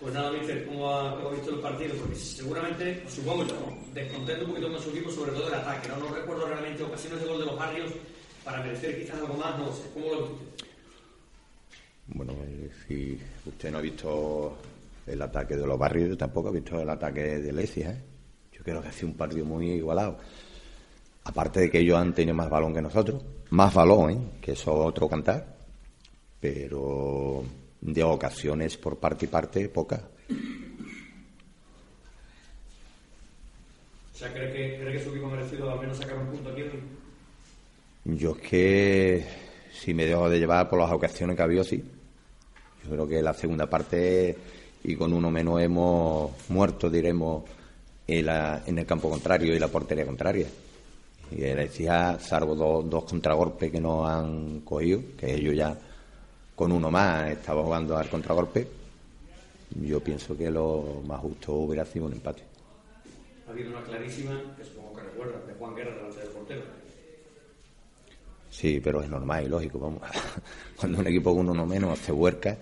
Pues nada, Mister, ¿cómo ha, visto el partido? Porque seguramente, supongo yo, descontento un poquito con su equipo, sobre todo el ataque. No, recuerdo realmente ocasiones de gol de los barrios para merecer quizás algo más, no sé. ¿Cómo lo ve usted? Bueno, si usted no ha visto el ataque de los barrios, yo tampoco he visto el ataque de Lecia. ¿eh? Yo creo que ha sido un partido muy igualado. Aparte de que ellos han tenido más balón que nosotros, más balón, ¿eh? que eso es otro cantar, pero de ocasiones por parte y parte, poca. O sea, ¿cree que, cree que su equipo ha merecido al menos sacar un punto aquí? Yo es que si me dejo de llevar por las ocasiones que ha habido, sí. Yo creo que la segunda parte y con uno menos hemos muerto, diremos, en, la- en el campo contrario y la portería contraria. Y decía, salvo dos, dos contragolpes que nos han cogido, que ellos ya con uno más estaban jugando al contragolpe, yo pienso que lo más justo hubiera sido un empate. Ha habido una clarísima, que supongo que recuerda, de Juan Guerra delante del portero. Sí, pero es normal y lógico. Vamos. Cuando un equipo con uno menos se huerca,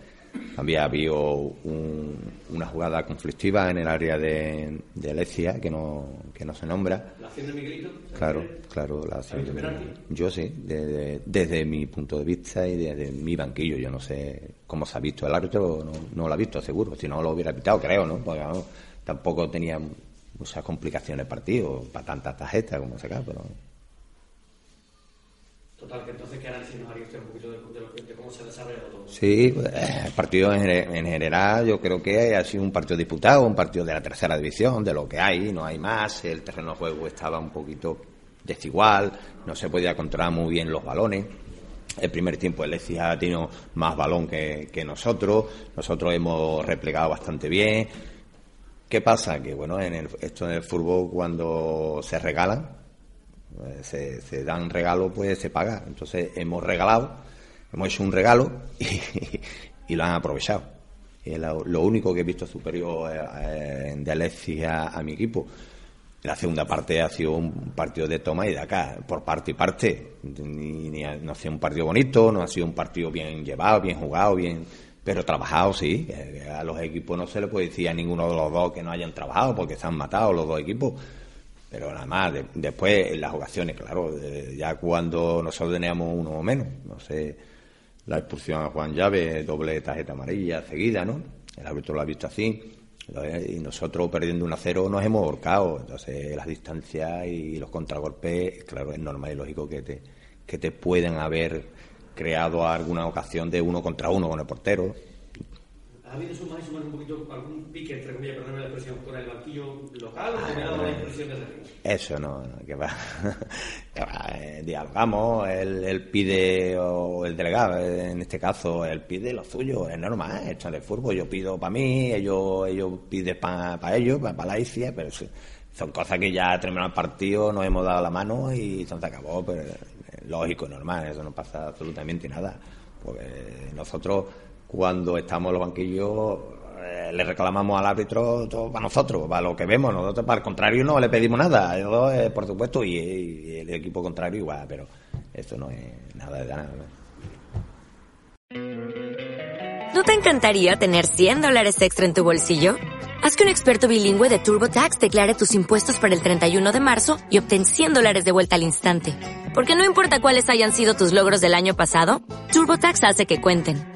había habido un- una jugada conflictiva en el área de, de que no, que no se nombra. La acción de Miguelito. ¿se Claro, claro, la ¿Ha habido penalti? Yo sí, desde, desde mi punto de vista y desde mi banquillo. Yo no sé cómo se ha visto el árbitro, no, no lo ha visto seguro. Si no lo hubiera pitado, creo, ¿no? Porque vamos, tampoco tenía muchas complicaciones el partido, para tantas tarjetas como sacar, pero. Total, que entonces, ¿qué análisis nos haría usted un poquito de, de de cómo se ha desarrollado todo? Sí, eh, el partido en, en general yo creo que ha sido un partido disputado, un partido de la tercera división, de lo que hay, no hay más, el terreno de juego estaba un poquito desigual, no se podía controlar muy bien los balones. El primer tiempo el Lecia ha tenido más balón que, que nosotros, nosotros hemos replegado bastante bien. ¿Qué pasa? Que bueno, en el, esto en el fútbol cuando se regalan, se, se dan regalo, pues se paga. Entonces hemos regalado, hemos hecho un regalo y, lo han aprovechado. Y lo, lo único que he visto superior eh, de Alexia a mi equipo. La segunda parte ha sido un partido de toma y de acá, por parte y parte. Ni, ni no ha sido un partido bonito, no ha sido un partido bien llevado, bien jugado, bien, pero trabajado sí. Que A los equipos no se le puede decir a ninguno de los dos que no hayan trabajado porque se han matado los dos equipos. Pero nada más, de- después en las ocasiones, claro, ya cuando nosotros teníamos uno o menos, no sé, la expulsión a Juan Llave, doble tarjeta amarilla seguida, ¿no? El árbitro lo ha visto así, y nosotros perdiendo un a cero nos hemos ahorcado, entonces las distancias y los contragolpes, claro, es normal y lógico que te, que te puedan haber creado alguna ocasión de uno contra uno con el portero, ¿Ha habido sumar y sumar un poquito algún pique, entre comillas, perdóname la expresión, con el banquillo local o me ha dado la impresión arriba? Eso no, que va. que va, eh, dialogamos, él, él pide, o el delegado, eh, en este caso, él pide lo suyo, es normal, eh, en el fútbol, yo pido para mí, ellos, ellos piden para ellos, para la ICIA, pero sí, son cosas que ya terminado el partido, nos hemos dado la mano y se acabó, pero es lógico, normal, eso no pasa absolutamente nada, porque nosotros cuando estamos en los banquillos eh, le reclamamos al árbitro todo para nosotros, para lo que vemos, nosotros para el contrario no le pedimos nada, yo, eh, por supuesto, y, y el equipo contrario igual, pero eso no es nada de nada. ¿No te encantaría tener 100 dólares extra en tu bolsillo? Haz que un experto bilingüe de TurboTax declare tus impuestos para el 31 de marzo y obtén 100 dólares de vuelta al instante. Porque no importa cuáles hayan sido tus logros del año pasado, TurboTax hace que cuenten.